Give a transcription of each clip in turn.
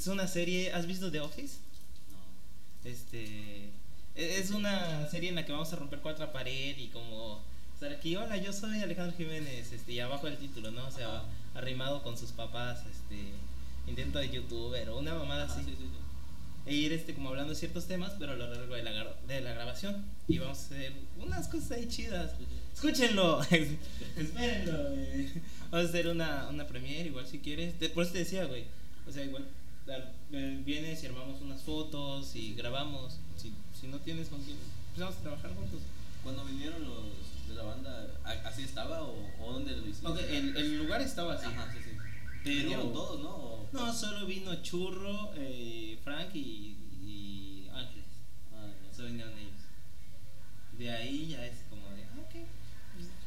es una serie. ¿Has visto The Office? No. Este. e- Es una serie en la que vamos a romper cuatro pared y como estar aquí, hola, yo soy Alejandro Jiménez, este, y abajo el título, ¿no? O sea, Ajá. arrimado con sus papás, este, intento de youtuber o una mamada Ah, así. sí, sí, sí. E ir este como hablando de ciertos temas, pero a lo largo de la, de la grabación. Y vamos a hacer unas cosas ahí chidas. Escúchenlo, espérenlo, güey. Vamos a hacer una, una premiere, igual si quieres. Por eso te decía, güey. O sea, igual eh, vienes y armamos unas fotos y grabamos. Si, si no tienes con quién, vamos a trabajar juntos. Cuando vinieron los de la banda, ¿a- ¿así estaba o, o dónde lo hiciste? Ok, el, el lugar estaba así. Ajá, sí, sí. Pero- Vinieron todos, ¿no? O- No, solo vino Churro, eh, Frank y Ángeles. Ah, ya. Solo vinieron ellos. De ahí ya es como de, ah, ok.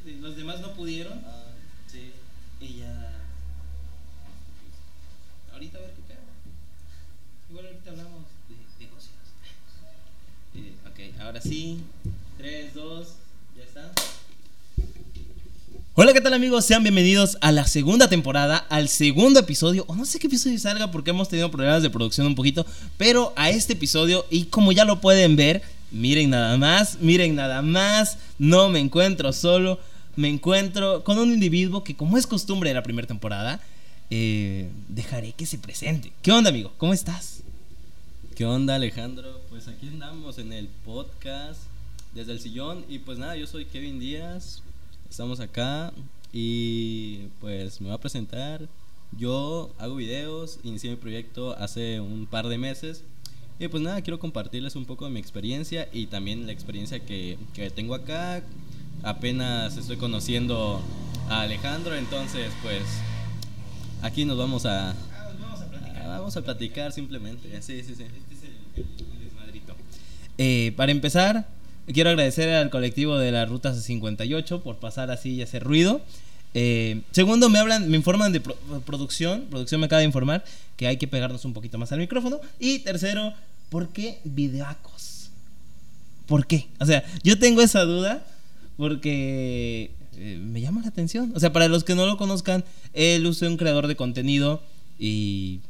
Pues, Los demás no pudieron. Ah, sí. Y ya. Ahorita a ver qué pedo. Igual ahorita hablamos de negocios. Eh, ok, ahora sí. 3, 2, ya está. Hola, ¿qué tal amigos? Sean bienvenidos a la segunda temporada, al segundo episodio, o no sé qué episodio salga porque hemos tenido problemas de producción un poquito, pero a este episodio, y como ya lo pueden ver, miren nada más, miren nada más, no me encuentro solo, me encuentro con un individuo que como es costumbre de la primera temporada, eh, dejaré que se presente. ¿Qué onda amigo? ¿Cómo estás? ¿Qué onda, Alejandro? Pues aquí andamos en el podcast desde el sillón y pues nada, yo soy Kevin Díaz, estamos acá y pues me voy a presentar. Yo hago videos, inicié mi proyecto hace un par de meses y pues nada, quiero compartirles un poco de mi experiencia y también la experiencia que, que tengo acá. Apenas estoy conociendo a Alejandro, entonces pues aquí nos vamos a, Ah, vamos a platicar. Ah, Vamos a platicar simplemente. Sí, sí, sí. Este es el desmadrito. Eh, para empezar, quiero agradecer al colectivo de la Ruta 58 por pasar así y hacer ruido. Eh, segundo, me hablan, me informan de pro- producción. Producción me acaba de informar que hay que pegarnos un poquito más al micrófono. Y tercero, ¿por qué videacos? ¿Por qué? O sea, yo tengo esa duda porque eh, me llama la atención. O sea, para los que no lo conozcan, él es un creador de contenido y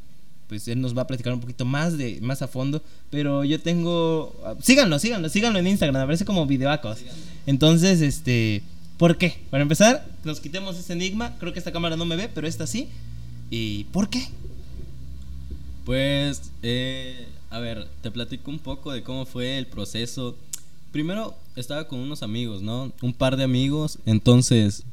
pues él nos va a platicar un poquito más de más a fondo, pero yo tengo ah, síganlo, síganlo, síganlo en Instagram, aparece como videoacos. Entonces, este, ¿por qué? Para empezar, nos quitemos ese enigma, creo que esta cámara no me ve, pero esta sí. ¿Y por qué? Pues, eh, a ver, te platico un poco de cómo fue el proceso. Primero estaba con unos amigos, ¿no? Un par de amigos. Entonces,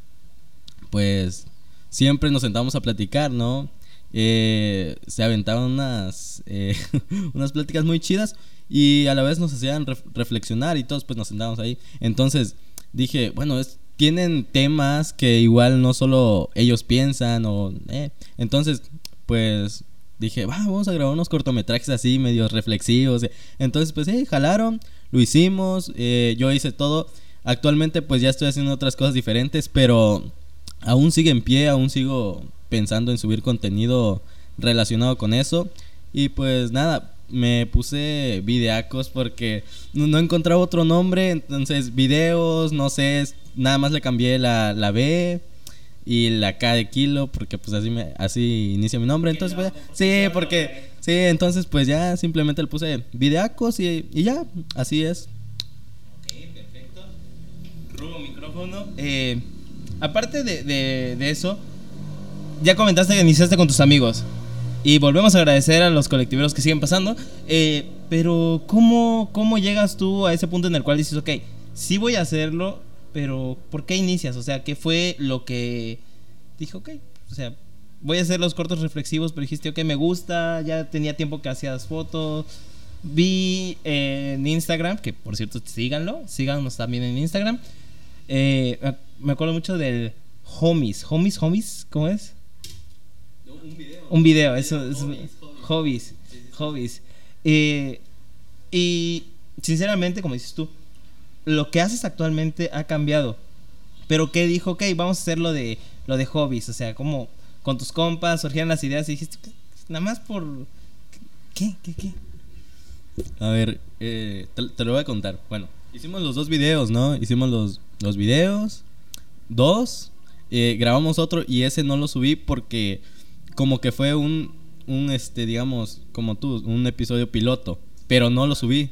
pues, siempre nos sentamos a platicar, ¿no? Eh, se aventaban unas, eh, unas pláticas muy chidas y a la vez nos hacían ref- reflexionar y todos pues nos sentábamos ahí. Entonces dije, bueno, es, tienen temas que igual no solo ellos piensan o... eh. Entonces, pues dije, va, vamos a grabar unos cortometrajes así, medio reflexivos. Entonces, pues, eh, jalaron, lo hicimos, eh, yo hice todo. Actualmente, pues, ya estoy haciendo otras cosas diferentes, pero aún sigue en pie, aún sigo pensando en subir contenido relacionado con eso. Y pues nada, me puse videacos porque no, encontraba otro nombre, entonces videos, no sé, nada más le cambié la, la B y la K de kilo porque pues así me, así inicia mi nombre, entonces pues, sí, porque sí, entonces pues ya simplemente le puse videacos y, y ya, así es. Ok, perfecto. Rubo micrófono. Eh, aparte de, de- de eso, ya comentaste que iniciaste con tus amigos. Y volvemos a agradecer a los colectiveros que siguen pasando. Eh, pero, ¿cómo, ¿cómo llegas tú a ese punto en el cual dices, ok, sí voy a hacerlo, pero ¿por qué inicias? O sea, ¿qué fue lo que dije, ok, o sea, voy a hacer los cortos reflexivos, pero dijiste, ok, me gusta, ya tenía tiempo que hacías fotos. Vi en Instagram, que por cierto, síganlo, síganos también en Instagram. Eh, me acuerdo mucho del Homies, Homies, Homies, ¿cómo es? Un video. Un video, eso es Hobbies, hobbies, hobbies. Sí, sí, sí. hobbies. Eh, y sinceramente, como dices tú, lo que haces actualmente ha cambiado. Pero que dijo, ok, vamos a hacer lo de lo de hobbies, o sea, como con tus compas surgían las ideas y dijiste, nada más por ¿qué? ¿Qué? ¿Qué? A ver, eh, te, te lo voy a contar. Bueno, hicimos los dos videos, ¿no? Hicimos los, los videos, dos, eh, grabamos otro y ese no lo subí porque como que fue un, un, este, digamos, como tú, un episodio piloto, pero no lo subí.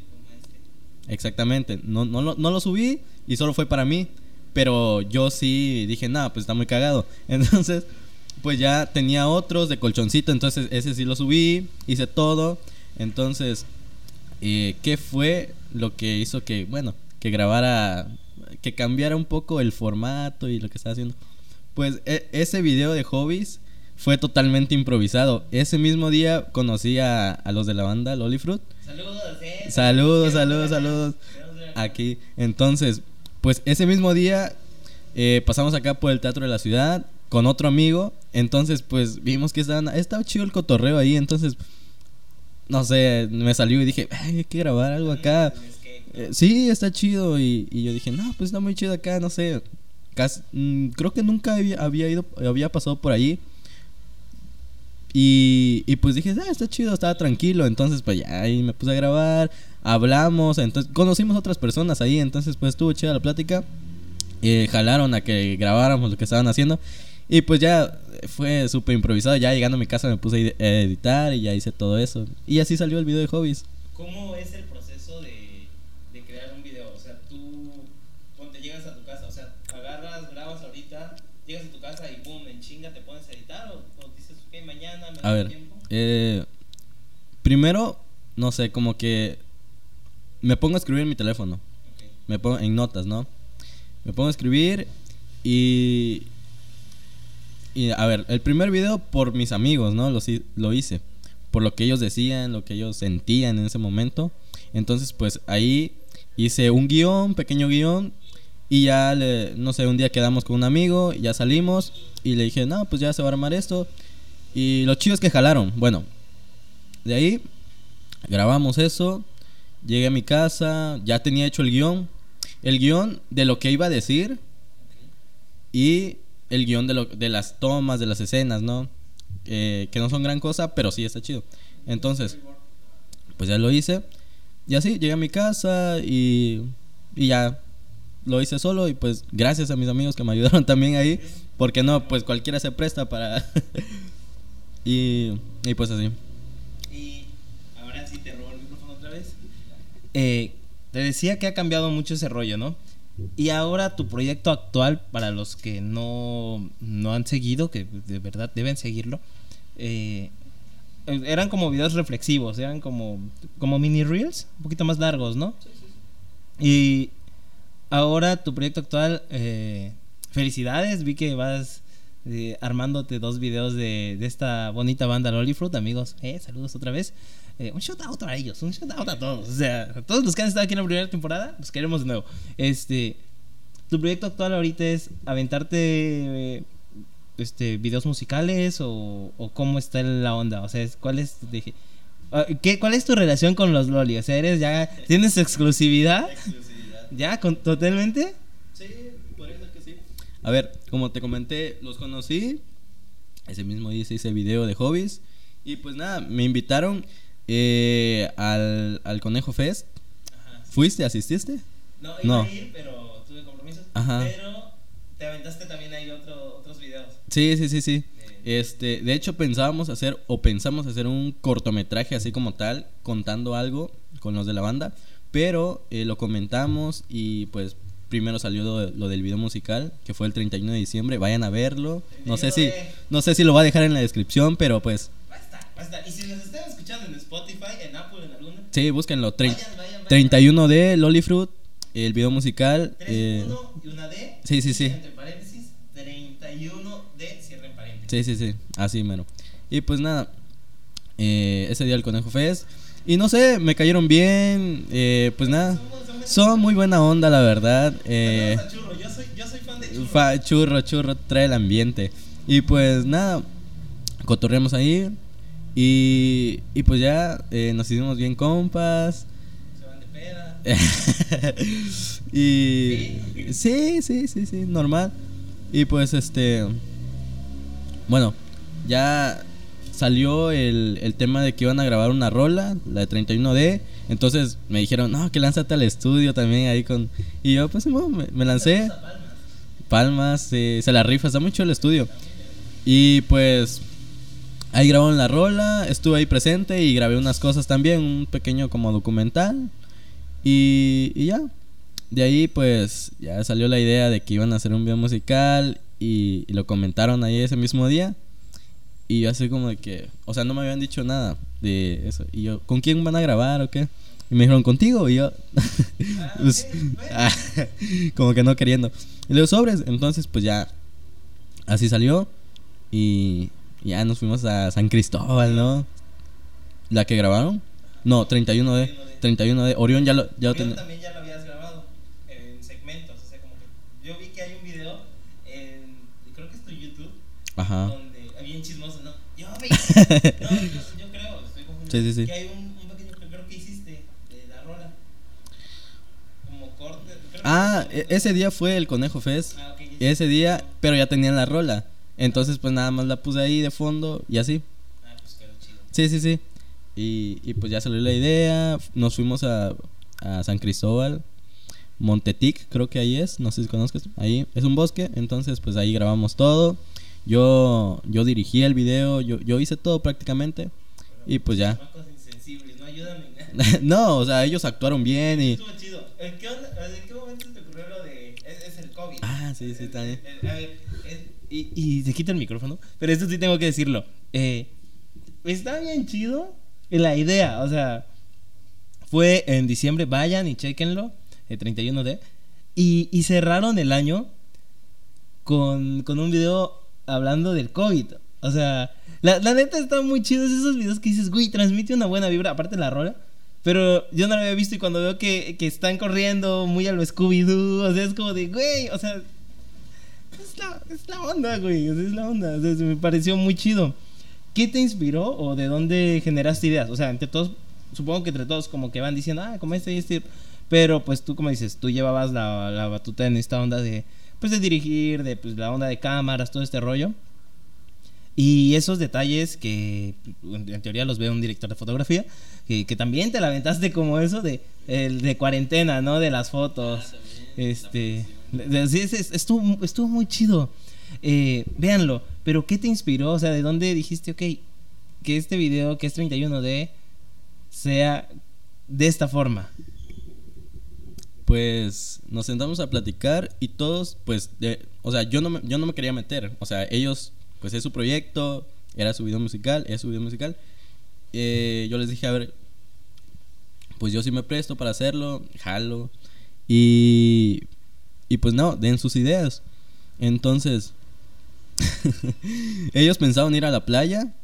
Exactamente, no, no, lo, no lo subí y solo fue para mí, pero yo sí dije, nada, pues está muy cagado. Entonces, pues ya tenía otros de colchoncito, entonces ese sí lo subí, hice todo. Entonces, eh, ¿qué fue lo que hizo que, bueno, que grabara, que cambiara un poco el formato y lo que estaba haciendo? Pues e, ese video de hobbies fue totalmente improvisado. Ese mismo día conocí a, a los de la banda Lollyfruit. Saludos, eh. Saludos, saludos, saludos. Aquí. Entonces, pues ese mismo día eh, pasamos acá por el Teatro de la Ciudad con otro amigo. Entonces, pues vimos que estaban, estaba chido el cotorreo ahí. Entonces, no sé, me salió y dije, hay que grabar algo acá. Eh, sí, está chido. Y, y, yo dije, no, pues está muy chido acá, no sé. Casi, mmm, creo que nunca había, había, ido, había pasado por allí. Y, y pues dije, ah, está chido, estaba tranquilo. Entonces, pues ya ahí me puse a grabar, hablamos, entonces conocimos otras personas ahí. Entonces, pues estuvo chida la plática. Eh, jalaron a que grabáramos lo que estaban haciendo. Y pues ya fue súper improvisado. Ya llegando a mi casa me puse a editar y ya hice todo eso. Y así salió el video de hobbies. ¿Cómo es el proceso de, de crear un video? O sea, tú cuando llegas a tu casa, o sea, agarras, grabas ahorita, llegas a tu casa y pum, en chinga te pones a editar o, o dices, ok, mañana me A ver. Eh, primero, no sé, como que me pongo a escribir en mi teléfono. Me pongo en notas, ¿no? Me pongo a escribir y y a ver, el primer video por mis amigos, ¿no? Lo, lo, hice. Por lo que ellos decían, lo que ellos sentían en ese momento. Entonces, pues ahí hice un guion, pequeño guion. Y ya, le, no sé, un día quedamos con un amigo, ya salimos. Y le dije, no, pues ya se va a armar esto. Y lo chido es que jalaron. Bueno, de ahí grabamos eso. Llegué a mi casa, ya tenía hecho el guion. El guion de lo que iba a decir. Y el guion de, lo, de las tomas, de las escenas, ¿no? Eh, que no son gran cosa, pero sí está chido. Entonces, pues ya lo hice. Y así, llegué a mi casa y, y ya lo hice solo. Y pues gracias a mis amigos que me ayudaron también ahí. Porque no, pues cualquiera se presta para... y, y pues así. Y ahora sí te robo el micrófono otra vez. Eh, te decía que ha cambiado mucho ese rollo, ¿no? Y ahora tu proyecto actual, para los que no, no han seguido, que de verdad deben seguirlo, eh, eran como videos reflexivos, eran como, como mini reels, un poquito más largos, ¿no? Sí, sí, sí. Y ahora tu proyecto actual, eh, felicidades, vi que vas eh, armándote dos videos de, de, esta bonita banda Lollyfruit, amigos, eh, saludos otra vez. Eh, un shout out a ellos, un shout out a todos. O sea, a todos los que han estado aquí en la primera temporada, los queremos de nuevo. Este, tu proyecto actual ahorita es aventarte eh, este, videos musicales o, o, cómo está la onda. O sea, ¿cuál es, dije, ¿qué, ¿cuál es tu relación con los Loli? O sea, eres ya, ¿tienes exclusividad? Exclusividad. ¿Ya? Con, ¿Totalmente? Sí, por eso que sí. A ver, como te comenté, los conocí. Ese mismo día hice video de hobbies. Y pues nada, me invitaron eh, al, al, Conejo Fest. Ajá. ¿Fuiste? ¿Asististe? No, iba no. a ir, pero tuve compromisos. Ajá. Pero te aventaste también ahí otro, otros videos. Sí, sí, sí, sí. De... Este, de hecho pensábamos hacer o pensamos hacer un cortometraje así como tal, contando algo con los de la banda, pero eh, lo comentamos y pues primero salió lo, lo, del video musical, que fue el 31 de diciembre, vayan a verlo. No sé si no sé si lo va a dejar en la descripción, pero pues y si nos están escuchando en Spotify, en Apple, en alguna. Sí, búsquenlo. Vayan, vayan, vayan. 31 de Lollyfruit, el video musical. 3, eh... 1 y una D. Sí, sí, sí. Entre paréntesis, 31 de cierre en paréntesis. Sí, sí, sí. Así, mero. Y pues nada, eh, ese día el Conejo Fest. Y no sé, me cayeron bien. Eh, pues nada, son muy buena onda, la verdad. Eh, Churro. Yo soy, Churro. churro, churro, trae el ambiente. Y pues nada, cotorreamos ahí. Y, y pues ya eh, nos hicimos bien compas. Se van de peda. y sí, sí, sí, sí, normal. Y pues este bueno, ya salió el, el tema de que iban a grabar una rola, la de 31D. Entonces me dijeron, no, que lánzate al estudio también ahí con... Y yo pues bueno, me, lancé. Palmas. Palmas, eh, se la rifa, está mucho el estudio. Y pues Ahí grabaron la rola, estuve ahí presente y grabé unas cosas también, un pequeño como documental. Y, y ya. De ahí pues ya salió la idea de que iban a hacer un video musical y lo comentaron ahí ese mismo día. Y yo así como de que, o sea, no me habían dicho nada de eso. Y yo, ¿con quién van a grabar o qué? Y me dijeron, contigo. Y yo, pues, ah, como que no queriendo. Y luego sobres. Entonces, pues ya, así salió. Y ya nos fuimos a San Cristóbal, ¿no? ¿La que grabaron? No, 31 de. 31 de. Orión ya lo, ya lo tenía. también ya lo habías grabado en segmentos, o sea, como que yo vi que hay un video en creo que es tu YouTube Ajá. donde bien chismoso, ¿no? Yo vi. No, yo, yo creo, estoy confundido. Sí, sí, sí. Que hay un, un pequeño que creo que hiciste de la rola. Como corte. que- Ah, e- ese día fue el Conejo Fest. Ah. Ese día, pero ya tenían la rola. Entonces, pues nada más la puse ahí de fondo y así. Ah, pues quedó chido. Sí, sí, sí. Y, y pues ya salió la idea. Nos fuimos a, a San Cristóbal. Montetic, creo que ahí es. No sé si conozcas. Ahí es un bosque. Entonces, pues ahí grabamos todo. Yo, yo dirigí el video. Yo, yo hice todo prácticamente. Y pues ya. No no, o sea, ellos actuaron bien y. Estuvo chido. ¿En qué, onda- ¿En qué momento te ocurrió lo de.? Es, es el COVID. Ah, sí, sí, también. Eh, a ver, es- y, y se quita el micrófono. Pero esto sí tengo que decirlo. Eh, está bien chido la idea. O sea, fue en diciembre. Vayan y chequenlo. El 31 de. Y, y cerraron el año con, con un video hablando del COVID. O sea, la, la neta está muy chido. Es esos videos que dices, güey, transmite una buena vibra. Aparte la rola. Pero yo no lo había visto y cuando veo que, que están corriendo muy a lo Scooby-Doo, o sea, es como de, güey, o sea, es la, es la onda, güey, es la onda. O sea, se me pareció muy chido. ¿Qué te inspiró o de dónde generaste ideas? O sea, entre todos, supongo que entre todos como que van diciendo, ah, como este y este. Pero pues tú, como dices, tú llevabas la, la batuta en esta onda de, pues de dirigir, de pues, la onda de cámaras, todo este rollo. Y esos detalles que en teoría los ve un director de fotografía, que, que también te la aventaste como eso de, el de cuarentena, ¿no? De las fotos. este, de- de- sí, es- es- estuvo, estuvo muy chido. Eh, véanlo, pero ¿qué te inspiró? O sea, ¿de dónde dijiste, ok, que este video, que es 31D, sea de esta forma? Pues nos sentamos a platicar y todos, pues, de- o sea, yo no, me, yo no me quería meter. O sea, ellos, pues es su proyecto, era su video musical, es su video musical. Eh, yo les dije, a ver, pues yo sí me presto para hacerlo, jalo. Y, y pues no, den sus ideas. Entonces, ellos pensaban ir a la playa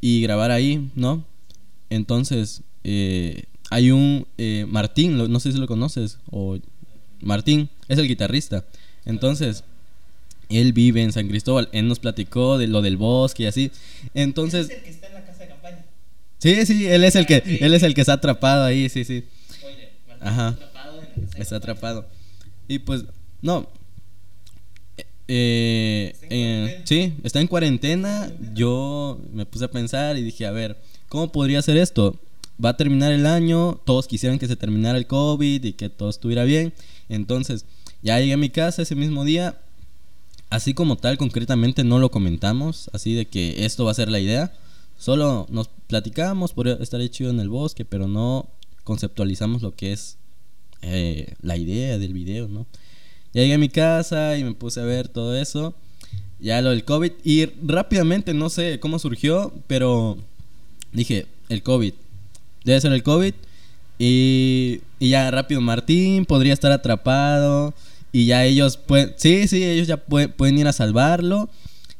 y grabar ahí, ¿no? Entonces, eh, hay un eh, Martín, lo- no sé si lo conoces, o Martín, es el guitarrista. Entonces, él vive en San Cristóbal, él nos platicó de lo del bosque y así. Entonces, el que está en la casa de campaña. sí, sí, él es el que, él es el que está atrapado ahí, sí, sí. Martín Ajá. está atrapado en la casa de Está campaña. atrapado. Y pues, no. Eh, Está eh, sí, está en cuarentena. Yo me puse a pensar y dije, a ver, ¿cómo podría ser esto? Va a terminar el año, todos quisieran que se terminara el COVID y que todo estuviera bien. Entonces, ya llegué a mi casa ese mismo día. Así como tal, concretamente no lo comentamos, así de que esto va a ser la idea. Solo nos platicamos, podría estar chido en el bosque, pero no conceptualizamos lo que es eh, la idea del video, ¿no? Ya llegué a mi casa y me puse a ver todo eso. Ya lo del COVID. Y rápidamente, no sé cómo surgió, pero dije, el COVID. Debe ser el COVID. Y, y ya rápido, Martín podría estar atrapado. Y ya ellos pueden, sí, sí, ellos ya pue- pueden ir a salvarlo.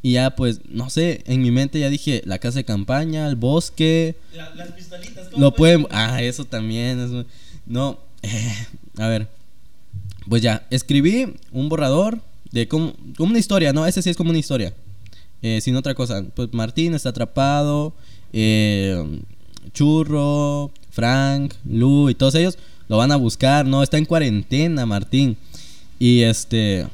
Y ya pues, no sé, en mi mente ya dije, la casa de campaña, el bosque. La- las pistolitas, ¿cómo Lo pueden. Ah, eso también. no. eh, a ver. Pues ya, escribí un borrador de como, como una historia, ¿no? Ese sí es como una historia. Eh, sin otra cosa. Pues Martín está atrapado. eh, Churro, Frank, Lu y todos ellos lo van a buscar, ¿no? Está en cuarentena, Martín. Y este.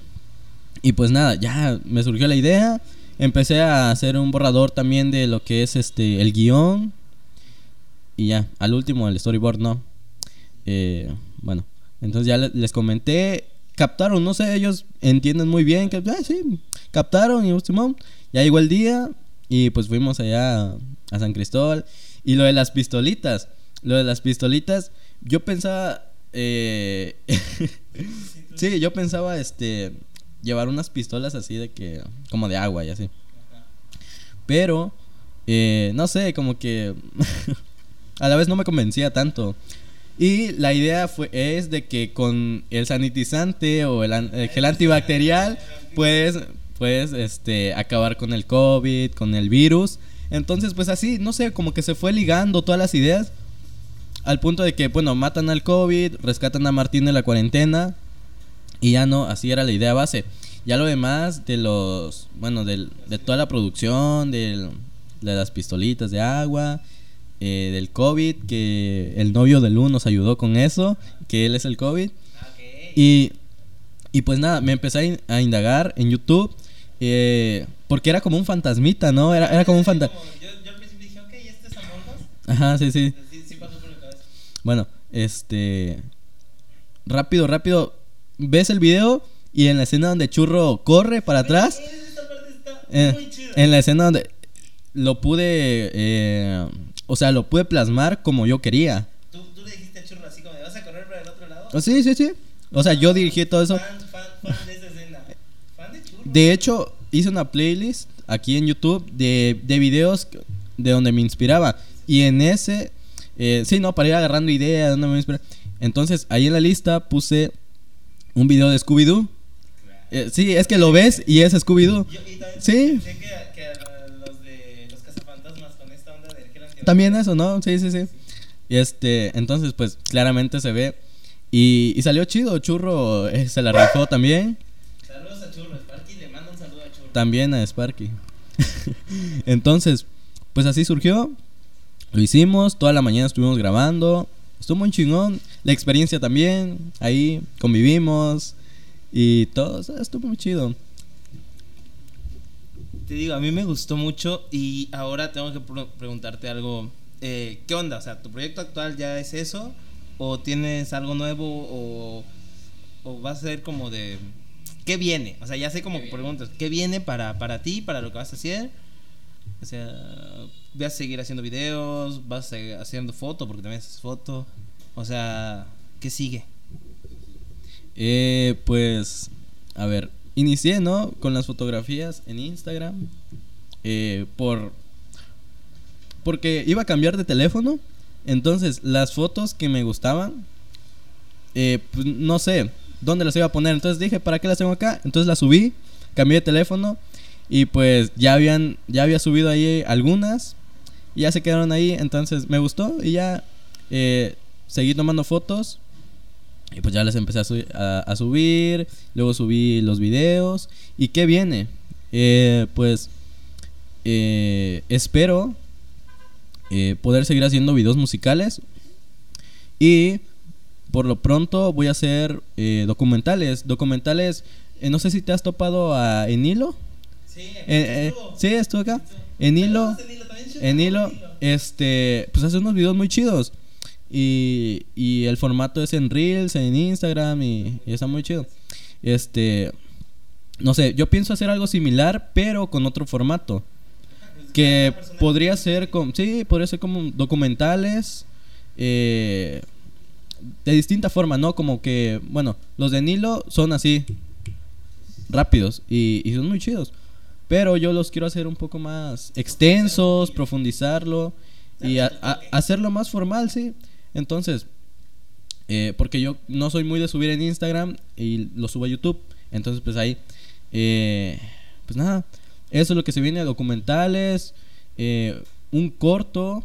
Y pues nada, ya me surgió la idea. Empecé a hacer un borrador también de lo que es este el guion. Y ya, al último el storyboard no. Eh, bueno, entonces ya le- les comenté. Captaron, no sé, ellos entienden muy bien que, ah, sí, captaron y ya llegó el día y pues fuimos allá a San Cristóbal. Y lo de las pistolitas, lo de las pistolitas, yo pensaba, eh, sí, yo pensaba, este, llevar unas pistolas así de que, como de agua y así. Pero, eh, no sé, como que a la vez no me convencía tanto. Y la idea fue, es de que con el sanitizante o el, el gel antibacterial puedes, puedes este, acabar con el COVID, con el virus. Entonces, pues así, no sé, como que se fue ligando todas las ideas al punto de que, bueno, matan al COVID, rescatan a Martín de la cuarentena y ya no, así era la idea base. Ya lo demás de los, bueno, del- de toda la producción, del- de las pistolitas de agua, eh, del COVID, que el novio de Lu nos ayudó con eso, que él es el COVID. Y, y pues nada, me empecé a in- a, indagar en YouTube, eh, porque era como un fantasmita, ¿no? Era, era como un fantasma. Yo, yo al principio dije, ok, ¿este es Among? Ajá, sí, sí. Sí, sí pasó por mi cabeza. Bueno, este. Rápido, rápido. Ves el video y en la escena donde Churro corre para atrás. Esta parte está eh, muy chida. en la escena donde lo pude. eh, o sea, lo pude plasmar como yo quería. ¿Tú, tú le dijiste a Churro así como, de, ¿vas a correr para el otro lado? Oh, sí, sí, sí. O sea, yo dirigí todo eso. Fan, fan, fan de de hecho, hice una playlist aquí en YouTube de, de videos de donde me inspiraba. Y en ese, eh, sí, no, para ir agarrando ideas, de dónde me inspira. Entonces, ahí en la lista puse un video de Scooby-Doo. Eh, sí, es que lo ves y es Scooby-Doo. Sí. pensé que, que a los de los cazafantasmas con esta onda de gel antibacterial. También eso, ¿no? Sí, sí, sí. Y este, entonces, pues claramente se ve. Y, y salió chido, Churro eh, se la rifó también. Saludos a Churro. Sparky le manda un saludo a Churro. También a Sparky. Entonces, pues así surgió. Lo hicimos, toda la mañana estuvimos grabando. Estuvo muy chingón. La experiencia también. Ahí convivimos. Y todo, estuvo muy chido. Te digo, a mí me gustó mucho y ahora tengo que preguntarte algo. Eh, ¿Qué onda? O sea, ¿tu proyecto actual ya es eso? ¿O tienes algo nuevo? ¿O, o va a ser como de... ¿Qué viene? O sea, ya sé como preguntas. ¿Qué viene para, para ti, para lo que vas a hacer? O sea, ¿vas a seguir haciendo videos? ¿Vas a seguir haciendo foto? Porque también haces foto. O sea, ¿qué sigue? Eh, pues, a ver, inicié, ¿no? Con las fotografías en Instagram. eh, por. Porque iba a cambiar de teléfono. Entonces, las fotos que me gustaban. eh, pues, no sé dónde las iba a poner. Entonces dije, ¿para qué las tengo acá? Entonces las subí. Cambié de teléfono. Y pues ya habían. Ya había subido ahí algunas. Y ya se quedaron ahí. Entonces me gustó. Y ya. eh, seguí tomando fotos. Y pues ya les empecé a subir, luego subí los videos. ¿Y qué viene? Eh, pues eh, espero eh, poder seguir haciendo videos musicales. Y por lo pronto voy a hacer eh, documentales. Documentales, eh, no sé si te has topado a Enilo. Sí, Eh, eh, sí, estuvo acá. Enilo. En hilo, este, pues hace unos videos muy chidos. Y, y el formato es en Reels, en Instagram y, y está muy chido. Este, no sé, yo pienso hacer algo similar, pero con otro formato. Que podría ser, con, sí, podría ser como documentales. eh, de distinta forma, ¿no? Como que, bueno, los de Nilo son así, rápidos y, son muy chidos. Pero yo los quiero hacer un poco más extensos, profundizarlo y hacerlo más formal, sí. Entonces, eh, porque yo no soy muy de subir en Instagram y lo subo a YouTube. Entonces, pues ahí, eh, pues nada, eso es lo que se viene, documentales, eh, un corto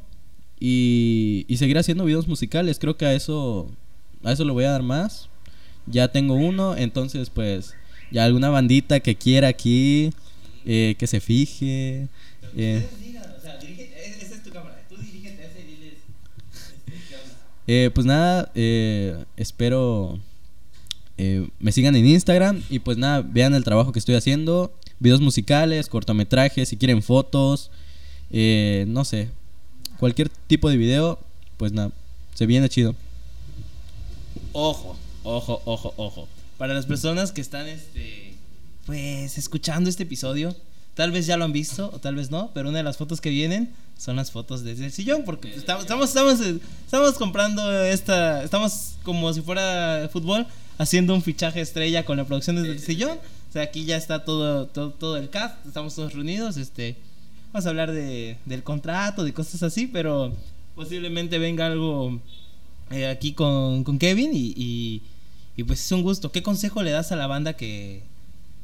y, y seguir haciendo videos musicales. Creo que a eso, a eso le voy a dar más. Ya tengo uno, entonces pues ya alguna bandita que quiera aquí, eh, que se fije. eh, O sea, dirige, esa es tu cámara. Tú dirígete a ese y diles. ¿Qué onda? Pues nada, eh, espero eh, me sigan en Instagram y pues nada, vean el trabajo que estoy haciendo, videos musicales, cortometrajes, si quieren fotos, eh, no sé, cualquier tipo de video, pues nada, se viene chido. Ojo, ojo, ojo, ojo. Para las personas que están, este, pues, escuchando este episodio, tal vez ya lo han visto o tal vez no, pero una de las fotos que vienen son las fotos desde el sillón porque estamos estamos estamos, estamos comprando esta estamos como si fuera fútbol haciendo un fichaje estrella con la producción desde el sillón. O sea, aquí ya está todo todo todo el cast, estamos todos reunidos, este vamos a hablar de, del contrato, de cosas así, pero posiblemente venga algo eh, aquí con, con Kevin y, y, pues es un gusto. ¿Qué consejo le das a la banda que,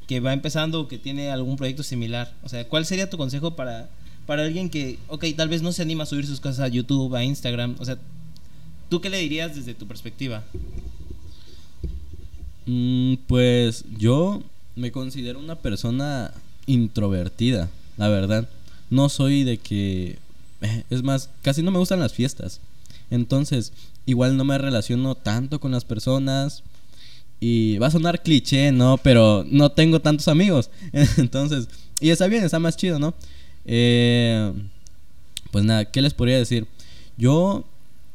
que va empezando o que tiene algún proyecto similar? O sea, ¿cuál sería tu consejo para, para alguien que, ok, tal vez no se anima a subir sus cosas a YouTube, a Instagram? O sea, ¿tú qué le dirías desde tu perspectiva? Mm, pues yo me considero una persona introvertida, la verdad. No soy de que... eh, Es más, casi no me gustan las fiestas. Entonces, igual no me relaciono tanto con las personas. Y va a sonar cliché, ¿no? Pero no tengo tantos amigos. Entonces, y está bien, está más chido, ¿no? Eh, pues nada, ¿qué les podría decir? Yo,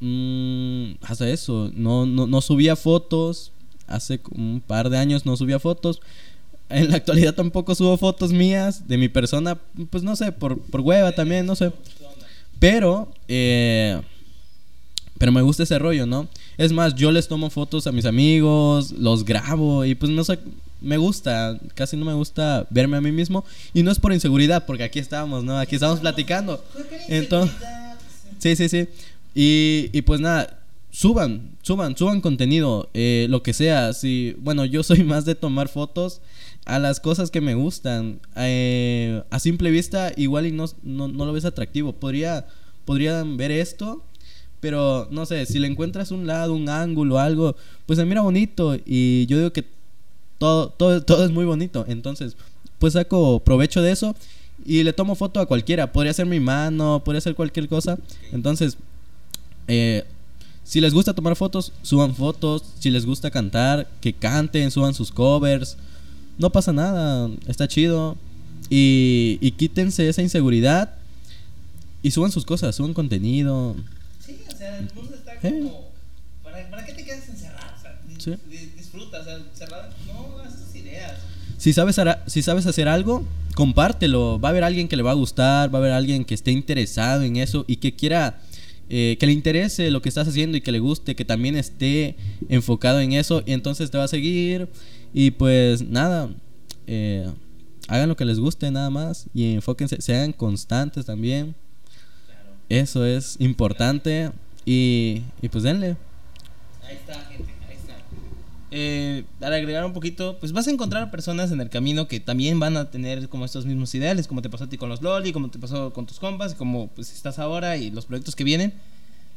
mm, hasta eso, no, no, no subía fotos. Hace un par de años no subía fotos. En la actualidad tampoco subo fotos mías de mi persona, pues no sé, por, por hueva también, no sé. Pero, eh, pero me gusta ese rollo, ¿no? Es más, yo les tomo fotos a mis amigos, los grabo y pues no sé, me gusta, casi no me gusta verme a mí mismo. Y no es por inseguridad, porque aquí estamos, ¿no? Aquí estamos platicando. Entonces, sí, sí, sí. Y, y pues nada, suban, suban, suban contenido, eh, lo que sea. Si, bueno, yo soy más de tomar fotos a las cosas que me gustan. Eh, a simple vista, igual y no, no, no lo ves atractivo. Podría, podrían ver esto, pero no sé, si le encuentras un lado, un ángulo, algo, pues se mira bonito. Y yo digo que todo, todo, todo es muy bonito. Entonces, pues saco provecho de eso y le tomo foto a cualquiera. Podría ser mi mano, podría ser cualquier cosa. Entonces, eh, si les gusta tomar fotos, suban fotos. Si les gusta cantar, que canten, suban sus covers. No pasa nada, está chido. Y, y quítense esa inseguridad y suban sus cosas, suban contenido. Sí, o sea, el mundo está Eh. como. ¿Para, para qué te quedas encerrado? O sea, di- Sí. di- disfruta, o sea, encerrado. No, haz tus ideas. Si sabes, si sabes hacer algo, compártelo. Va a haber alguien que le va a gustar, va a haber alguien que esté interesado en eso y que quiera, eh, que le interese lo que estás haciendo y que le guste, que también esté enfocado en eso y entonces te va a seguir. Y pues nada, eh, hagan lo que les guste nada más y enfóquense, sean constantes también. Claro. Eso es importante y, y pues denle. Ahí está, gente, ahí está. Eh, para agregar un poquito, pues vas a encontrar personas en el camino que también van a tener como estos mismos ideales, como te pasó a ti con los Loli, como te pasó con tus compas, como pues estás ahora y los proyectos que vienen.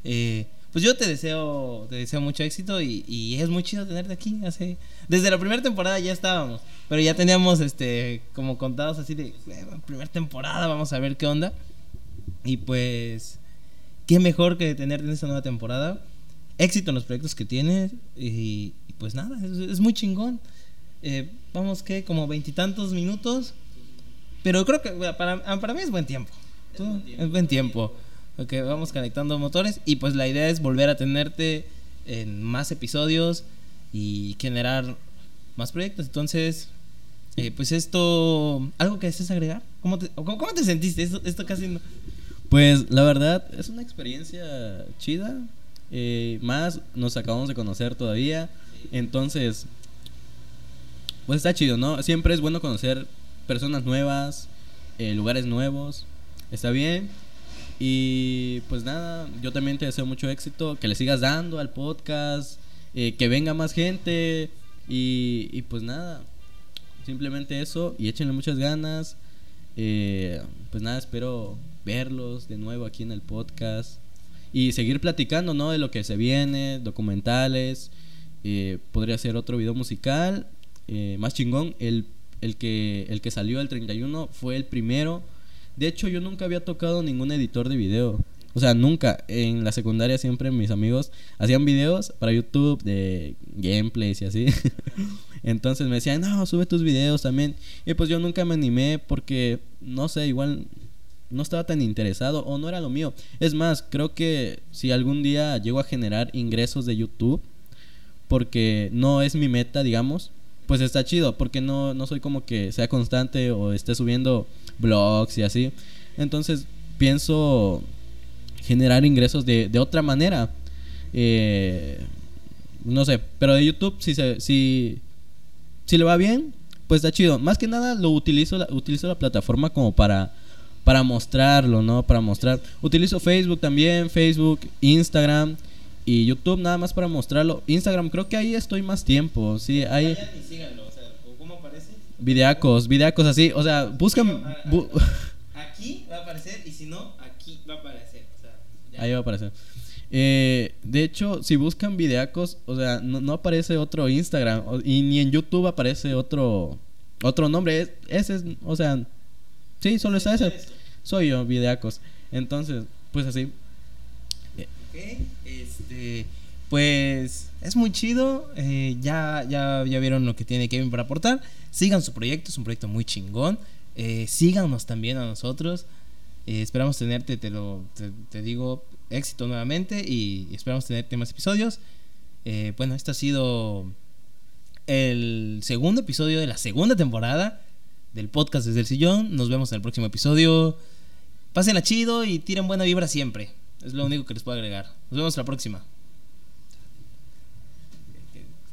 Eh, pues yo te deseo, te deseo mucho éxito y, y es muy chido tenerte aquí. Hace, desde la primera temporada ya estábamos, pero ya teníamos este como contados así de "Bueno, primera temporada, vamos a ver qué onda. Y pues, qué mejor que tenerte en esta nueva temporada. Éxito en los proyectos que tienes. Y, y pues nada, es, es muy chingón. Eh, vamos que como veintitantos minutos. Pero creo que para, ah, para mí es buen tiempo. ¿Tú? Es buen tiempo. Ok, vamos conectando motores. Y pues la idea es volver a tenerte en más episodios y generar más proyectos. Entonces, eh, pues esto, ¿algo que desees agregar? ¿Cómo te, cómo, cómo te sentiste? Esto, esto casi no... Pues la verdad es una experiencia chida. eh, más nos acabamos de conocer todavía. Entonces, pues está chido, ¿no? Siempre es bueno conocer personas nuevas, eh, lugares nuevos. Está bien. Y pues nada, yo también te deseo mucho éxito. Que le sigas dando al podcast. eh, que venga más gente. Y, y pues nada, simplemente eso. Y échenle muchas ganas. Eh, pues nada, espero verlos de nuevo aquí en el podcast y seguir platicando, ¿no? De lo que se viene, documentales. eh, podría ser otro video musical eh, más chingón. El, el, que, el que salió el 31 fue el primero. De hecho, yo nunca había tocado ningún editor de video. O sea, nunca. En la secundaria siempre mis amigos hacían videos para YouTube de gameplays y así. Entonces me decían, no, sube tus videos también. Y pues yo nunca me animé porque, no sé, igual no estaba tan interesado o no era lo mío. Es más, creo que si algún día llego a generar ingresos de YouTube, porque no es mi meta, digamos, pues está chido, porque no, no soy como que sea constante o esté subiendo blogs y así. Entonces pienso generar ingresos de, de otra manera. Eh, no sé, pero de YouTube si, se, si, si le va bien, pues está chido. Más que nada lo utilizo la, utilizo la plataforma como para para mostrarlo, ¿no? Para mostrar. Utilizo Facebook también, Facebook, Instagram y YouTube nada más para mostrarlo. Instagram creo que ahí estoy más tiempo, sí, ahí. Videacos, videacos así, o sea, buscan bu- Aquí va a aparecer y si no, aquí va a aparecer. O sea, ya. ahí va a aparecer. Eh, de hecho, si buscan videacos, o sea, no, no aparece otro Instagram o- y ni en YouTube aparece otro otro nombre. Es- ese es, o sea, sí, solo está ese. Soy yo, videacos. Entonces, pues así. Ok, este, pues es muy chido. eh, ya, ya, ya vieron lo que tiene Kevin para aportar. Sigan su proyecto, es un proyecto muy chingón. Eh, síganos también a nosotros. Eh, esperamos tenerte, te lo te, digo, éxito nuevamente y esperamos tenerte más episodios. Bueno, este ha sido el segundo episodio de la segunda temporada del podcast desde el sillón. Nos vemos en el próximo episodio. Pásenla chido y tiren buena vibra siempre. Es lo único que les puedo agregar. Nos vemos la próxima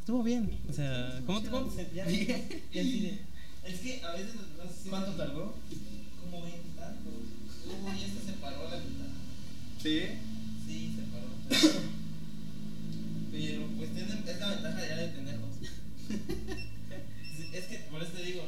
estuvo bien. O sea, ¿cómo te cómo? Ya, ya, ya, es que a veces no ¿Cuánto tardó? Como 20 tantos. Uy, este se paró la mitad. ¿Sí? Sí, se paró. Pero, pero pues tiene, es la ventaja ya de tenerlos. es que por eso te digo,